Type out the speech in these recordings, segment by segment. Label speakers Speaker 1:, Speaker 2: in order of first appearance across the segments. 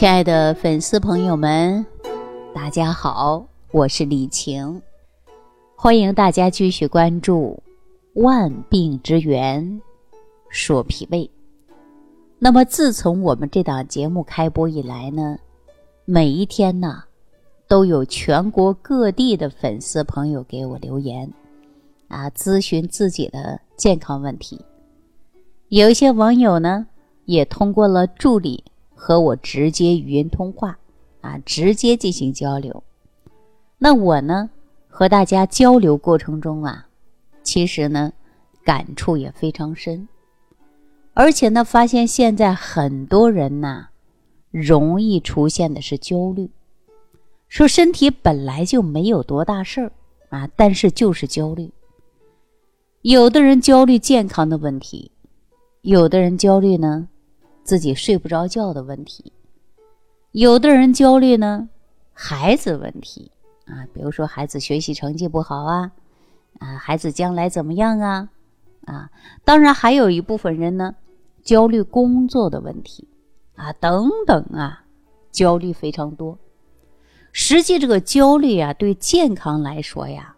Speaker 1: 亲爱的粉丝朋友们，大家好，我是李晴，欢迎大家继续关注《万病之源说脾胃》。那么，自从我们这档节目开播以来呢，每一天呢，都有全国各地的粉丝朋友给我留言，啊，咨询自己的健康问题。有一些网友呢，也通过了助理。和我直接语音通话，啊，直接进行交流。那我呢，和大家交流过程中啊，其实呢，感触也非常深。而且呢，发现现在很多人呐，容易出现的是焦虑，说身体本来就没有多大事儿啊，但是就是焦虑。有的人焦虑健康的问题，有的人焦虑呢。自己睡不着觉的问题，有的人焦虑呢，孩子问题啊，比如说孩子学习成绩不好啊，啊，孩子将来怎么样啊，啊，当然还有一部分人呢，焦虑工作的问题啊，等等啊，焦虑非常多。实际这个焦虑啊，对健康来说呀，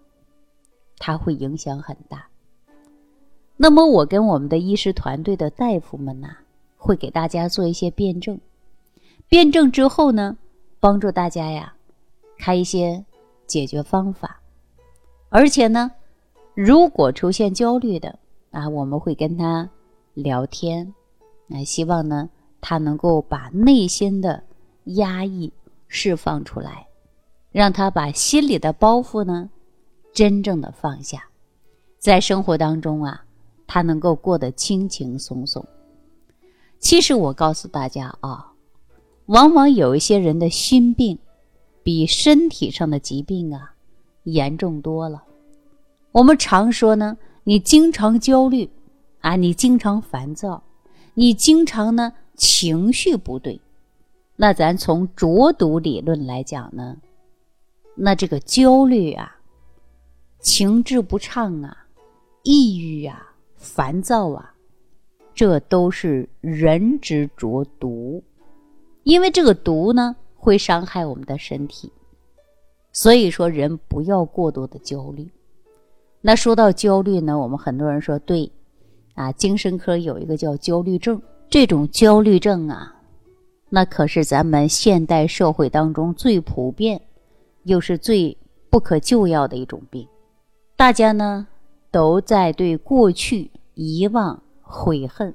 Speaker 1: 它会影响很大。那么我跟我们的医师团队的大夫们呐。会给大家做一些辩证，辩证之后呢，帮助大家呀，开一些解决方法。而且呢，如果出现焦虑的啊，我们会跟他聊天，啊，希望呢他能够把内心的压抑释放出来，让他把心里的包袱呢真正的放下，在生活当中啊，他能够过得轻轻松松。其实我告诉大家啊，往往有一些人的心病，比身体上的疾病啊严重多了。我们常说呢，你经常焦虑啊，你经常烦躁，你经常呢情绪不对，那咱从浊毒理论来讲呢，那这个焦虑啊、情志不畅啊、抑郁啊、烦躁啊。这都是人之浊毒，因为这个毒呢会伤害我们的身体，所以说人不要过多的焦虑。那说到焦虑呢，我们很多人说对，啊，精神科有一个叫焦虑症，这种焦虑症啊，那可是咱们现代社会当中最普遍，又是最不可救药的一种病。大家呢都在对过去遗忘。悔恨，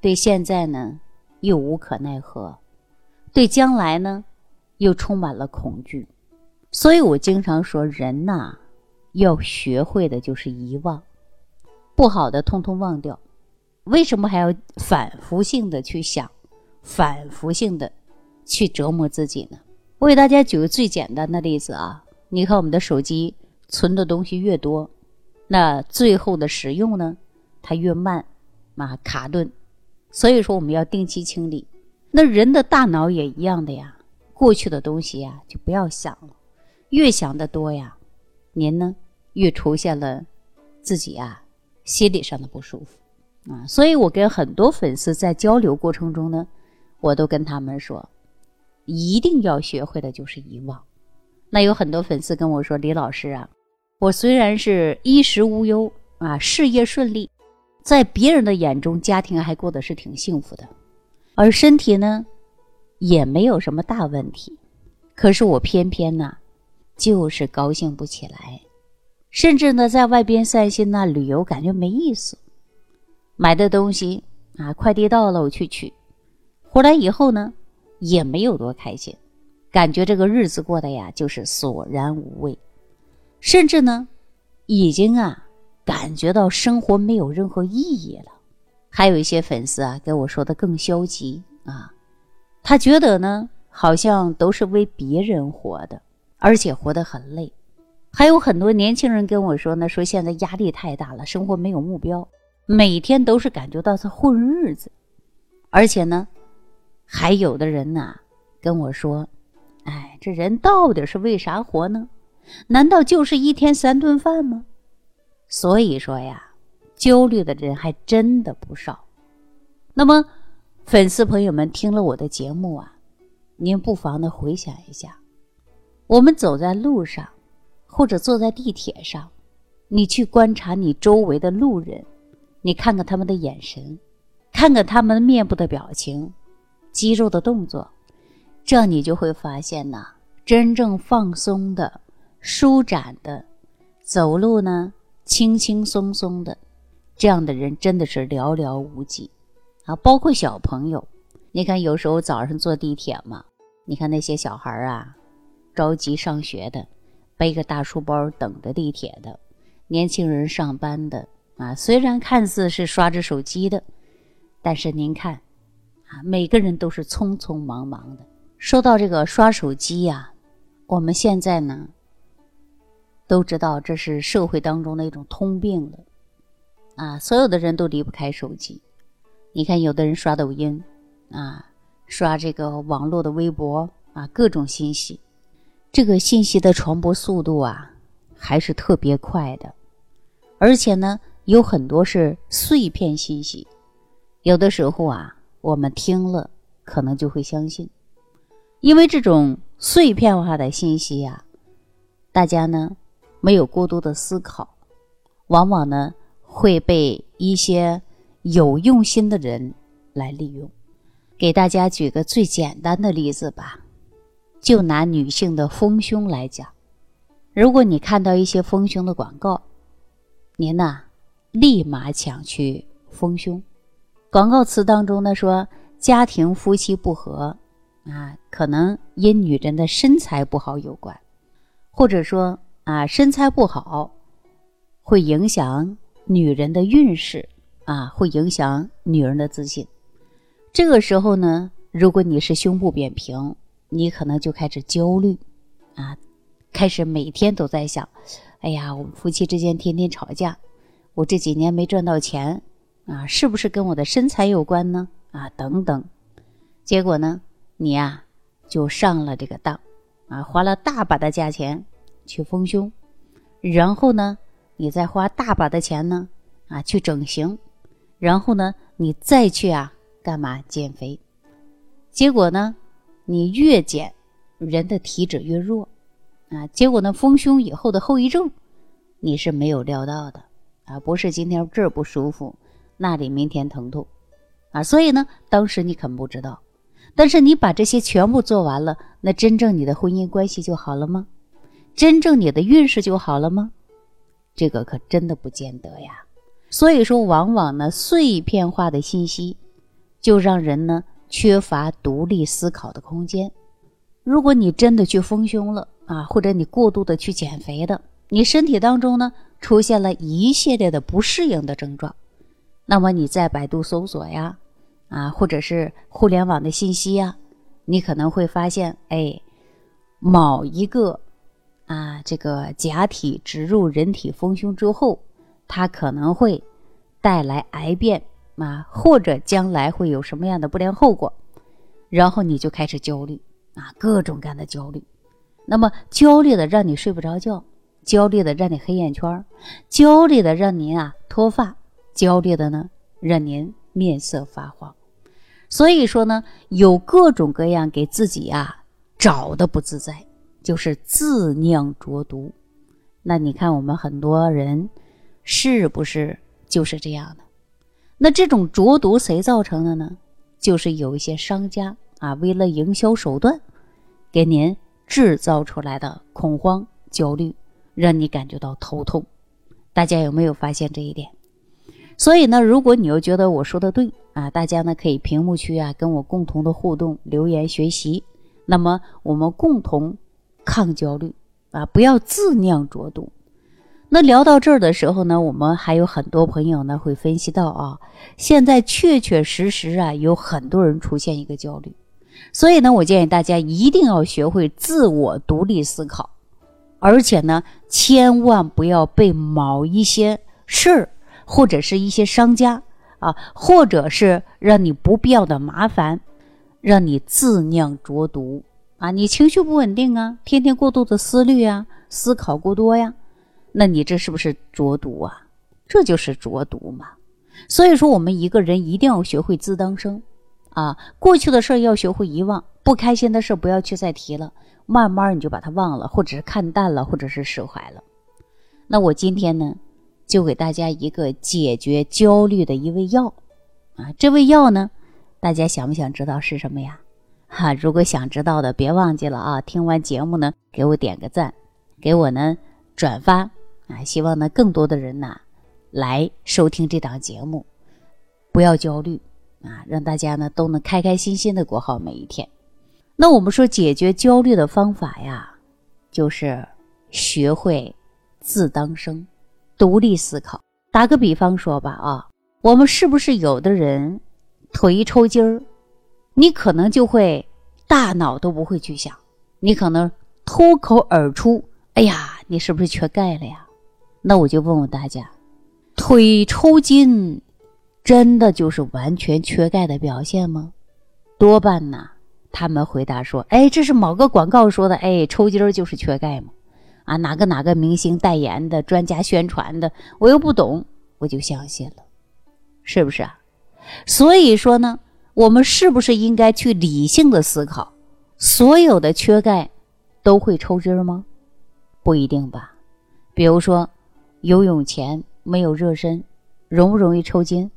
Speaker 1: 对现在呢又无可奈何，对将来呢又充满了恐惧，所以我经常说，人呐要学会的就是遗忘，不好的通通忘掉。为什么还要反复性的去想，反复性的去折磨自己呢？我给大家举个最简单的例子啊，你看我们的手机存的东西越多，那最后的使用呢，它越慢。啊，卡顿，所以说我们要定期清理。那人的大脑也一样的呀，过去的东西呀就不要想了，越想的多呀，您呢越出现了自己啊心理上的不舒服啊。所以我跟很多粉丝在交流过程中呢，我都跟他们说，一定要学会的就是遗忘。那有很多粉丝跟我说，李老师啊，我虽然是衣食无忧啊，事业顺利。在别人的眼中，家庭还过得是挺幸福的，而身体呢，也没有什么大问题。可是我偏偏呢，就是高兴不起来，甚至呢，在外边散心呐、旅游，感觉没意思。买的东西啊，快递到了我去取，回来以后呢，也没有多开心，感觉这个日子过得呀，就是索然无味，甚至呢，已经啊。感觉到生活没有任何意义了，还有一些粉丝啊给我说的更消极啊，他觉得呢好像都是为别人活的，而且活得很累。还有很多年轻人跟我说呢，说现在压力太大了，生活没有目标，每天都是感觉到在混日子。而且呢，还有的人呐跟我说，哎，这人到底是为啥活呢？难道就是一天三顿饭吗？所以说呀，焦虑的人还真的不少。那么，粉丝朋友们听了我的节目啊，您不妨的回想一下，我们走在路上，或者坐在地铁上，你去观察你周围的路人，你看看他们的眼神，看看他们面部的表情、肌肉的动作，这样你就会发现呐，真正放松的、舒展的，走路呢轻轻松松的，这样的人真的是寥寥无几啊！包括小朋友。你看，有时候早上坐地铁嘛，你看那些小孩啊，着急上学的，背个大书包等着地铁的，年轻人上班的啊，虽然看似是刷着手机的，但是您看，啊，每个人都是匆匆忙忙的。说到这个刷手机呀，我们现在呢，都知道这是社会当中的一种通病了，啊，所有的人都离不开手机。你看，有的人刷抖音。啊，刷这个网络的微博啊，各种信息，这个信息的传播速度啊，还是特别快的，而且呢，有很多是碎片信息，有的时候啊，我们听了可能就会相信，因为这种碎片化的信息呀，大家呢没有过多的思考，往往呢会被一些有用心的人来利用。给大家举个最简单的例子吧，就拿女性的丰胸来讲，如果你看到一些丰胸的广告，您呐立马抢去丰胸。广告词当中呢说家庭夫妻不和啊，可能因女人的身材不好有关，或者说啊身材不好会影响女人的运势啊，会影响女人的自信。这个时候呢，如果你是胸部扁平，你可能就开始焦虑，啊，开始每天都在想，哎呀，我们夫妻之间天天吵架，我这几年没赚到钱，啊，是不是跟我的身材有关呢？啊，等等，结果呢，你呀就上了这个当，啊，花了大把的价钱去丰胸，然后呢，你再花大把的钱呢，啊，去整形，然后呢，你再去啊。干嘛减肥？结果呢？你越减，人的体质越弱啊！结果呢？丰胸以后的后遗症，你是没有料到的啊！不是今天这儿不舒服，那里明天疼痛啊！所以呢，当时你肯不知道，但是你把这些全部做完了，那真正你的婚姻关系就好了吗？真正你的运势就好了吗？这个可真的不见得呀！所以说，往往呢，碎片化的信息。就让人呢缺乏独立思考的空间。如果你真的去丰胸了啊，或者你过度的去减肥的，你身体当中呢出现了一系列的不适应的症状，那么你在百度搜索呀，啊，或者是互联网的信息呀，你可能会发现，哎，某一个啊这个假体植入人体丰胸之后，它可能会带来癌变。啊，或者将来会有什么样的不良后果，然后你就开始焦虑啊，各种各样的焦虑。那么焦虑的让你睡不着觉，焦虑的让你黑眼圈，焦虑的让您啊脱发，焦虑的呢让您面色发黄。所以说呢，有各种各样给自己啊找的不自在，就是自酿浊毒。那你看我们很多人是不是就是这样的？那这种浊毒谁造成的呢？就是有一些商家啊，为了营销手段，给您制造出来的恐慌、焦虑，让你感觉到头痛。大家有没有发现这一点？所以呢，如果你又觉得我说的对啊，大家呢可以屏幕区啊跟我共同的互动留言学习。那么我们共同抗焦虑啊，不要自酿浊毒。那聊到这儿的时候呢，我们还有很多朋友呢会分析到啊，现在确确实实啊有很多人出现一个焦虑，所以呢，我建议大家一定要学会自我独立思考，而且呢，千万不要被某一些事儿或者是一些商家啊，或者是让你不必要的麻烦，让你自酿浊毒啊，你情绪不稳定啊，天天过度的思虑啊，思考过多呀。那你这是不是浊毒啊？这就是浊毒嘛。所以说，我们一个人一定要学会自当生，啊，过去的事要学会遗忘，不开心的事不要去再提了，慢慢你就把它忘了，或者是看淡了，或者是释怀了。那我今天呢，就给大家一个解决焦虑的一味药啊，这味药呢，大家想不想知道是什么呀？哈，如果想知道的，别忘记了啊！听完节目呢，给我点个赞，给我呢转发啊！希望呢更多的人呐来收听这档节目，不要焦虑啊，让大家呢都能开开心心的过好每一天。那我们说解决焦虑的方法呀，就是学会自当生，独立思考。打个比方说吧啊，我们是不是有的人腿一抽筋儿？你可能就会大脑都不会去想，你可能脱口而出：“哎呀，你是不是缺钙了呀？”那我就问问大家，腿抽筋真的就是完全缺钙的表现吗？多半呢，他们回答说：“哎，这是某个广告说的，哎，抽筋儿就是缺钙嘛。”啊，哪个哪个明星代言的，专家宣传的，我又不懂，我就相信了，是不是啊？所以说呢。我们是不是应该去理性的思考？所有的缺钙都会抽筋吗？不一定吧。比如说，游泳前没有热身，容不容易抽筋？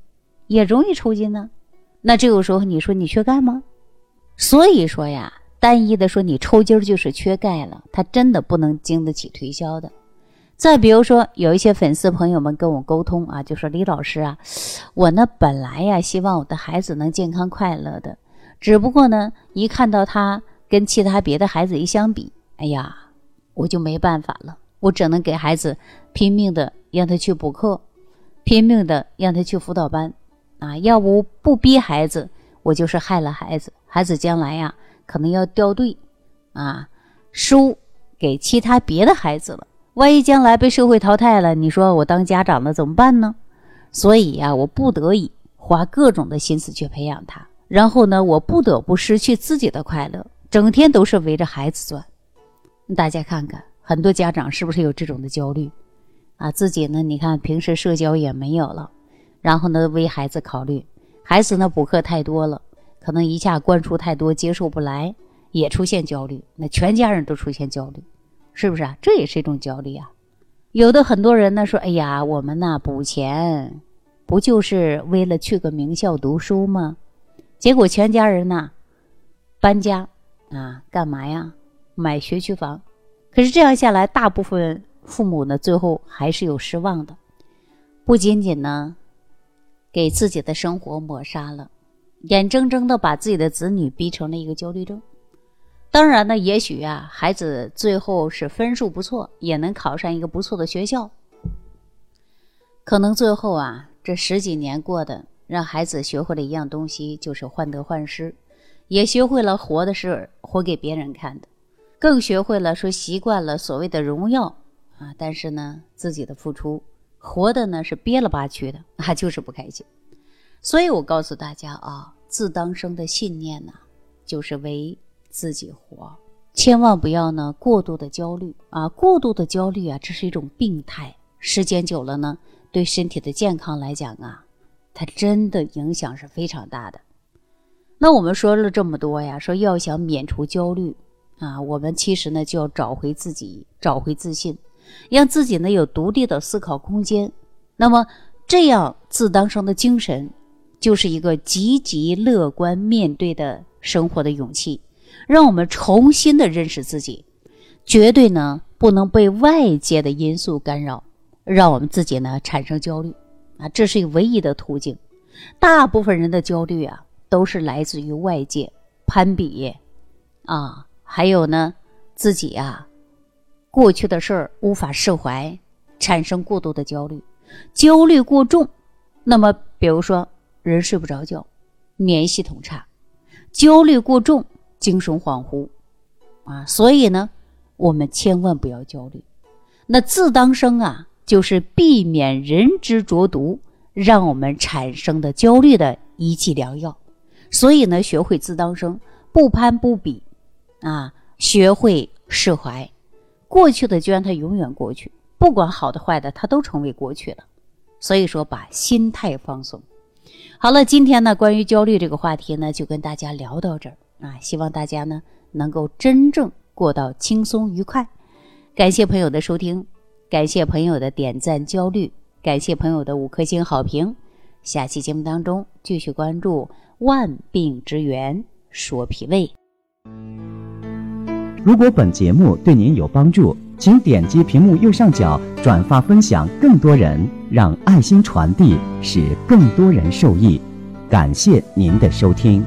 Speaker 1: 也容易抽筋呢。那这个时候你说你缺钙吗？所以说呀，单一的说你抽筋就是缺钙了，它真的不能经得起推销的。再比如说，有一些粉丝朋友们跟我沟通啊，就说李老师啊，我呢本来呀希望我的孩子能健康快乐的，只不过呢一看到他跟其他别的孩子一相比，哎呀，我就没办法了，我只能给孩子拼命的让他去补课，拼命的让他去辅导班，啊，要不不逼孩子，我就是害了孩子，孩子将来呀可能要掉队，啊，输给其他别的孩子了。万一将来被社会淘汰了，你说我当家长的怎么办呢？所以呀，我不得已花各种的心思去培养他，然后呢，我不得不失去自己的快乐，整天都是围着孩子转。大家看看，很多家长是不是有这种的焦虑啊？自己呢，你看平时社交也没有了，然后呢，为孩子考虑，孩子呢补课太多了，可能一下灌输太多，接受不来，也出现焦虑，那全家人都出现焦虑。是不是啊？这也是一种焦虑啊。有的很多人呢说：“哎呀，我们呐补钱，不就是为了去个名校读书吗？”结果全家人呐搬家啊，干嘛呀？买学区房。可是这样下来，大部分父母呢最后还是有失望的。不仅仅呢给自己的生活抹杀了，眼睁睁的把自己的子女逼成了一个焦虑症。当然呢，也许啊，孩子最后是分数不错，也能考上一个不错的学校。可能最后啊，这十几年过的，让孩子学会了一样东西，就是患得患失，也学会了活的是活给别人看的，更学会了说习惯了所谓的荣耀啊，但是呢，自己的付出活的呢是憋了吧屈的啊，就是不开心。所以我告诉大家啊，自当生的信念呢，就是为。自己活，千万不要呢过度的焦虑啊！过度的焦虑啊，这是一种病态，时间久了呢，对身体的健康来讲啊，它真的影响是非常大的。那我们说了这么多呀，说要想免除焦虑啊，我们其实呢就要找回自己，找回自信，让自己呢有独立的思考空间。那么这样自当生的精神，就是一个积极乐观面对的生活的勇气。让我们重新的认识自己，绝对呢不能被外界的因素干扰，让我们自己呢产生焦虑啊，这是唯一的途径。大部分人的焦虑啊，都是来自于外界攀比啊，还有呢自己啊过去的事儿无法释怀，产生过度的焦虑，焦虑过重，那么比如说人睡不着觉，免疫系统差，焦虑过重。精神恍惚，啊，所以呢，我们千万不要焦虑。那自当生啊，就是避免人之浊毒，让我们产生的焦虑的一剂良药。所以呢，学会自当生，不攀不比，啊，学会释怀，过去的就让它永远过去，不管好的坏的，它都成为过去了。所以说，把心态放松，好了，今天呢，关于焦虑这个话题呢，就跟大家聊到这儿啊，希望大家呢能够真正过到轻松愉快。感谢朋友的收听，感谢朋友的点赞焦虑，感谢朋友的五颗星好评。下期节目当中继续关注万病之源说脾胃。
Speaker 2: 如果本节目对您有帮助，请点击屏幕右上角转发分享，更多人让爱心传递，使更多人受益。感谢您的收听。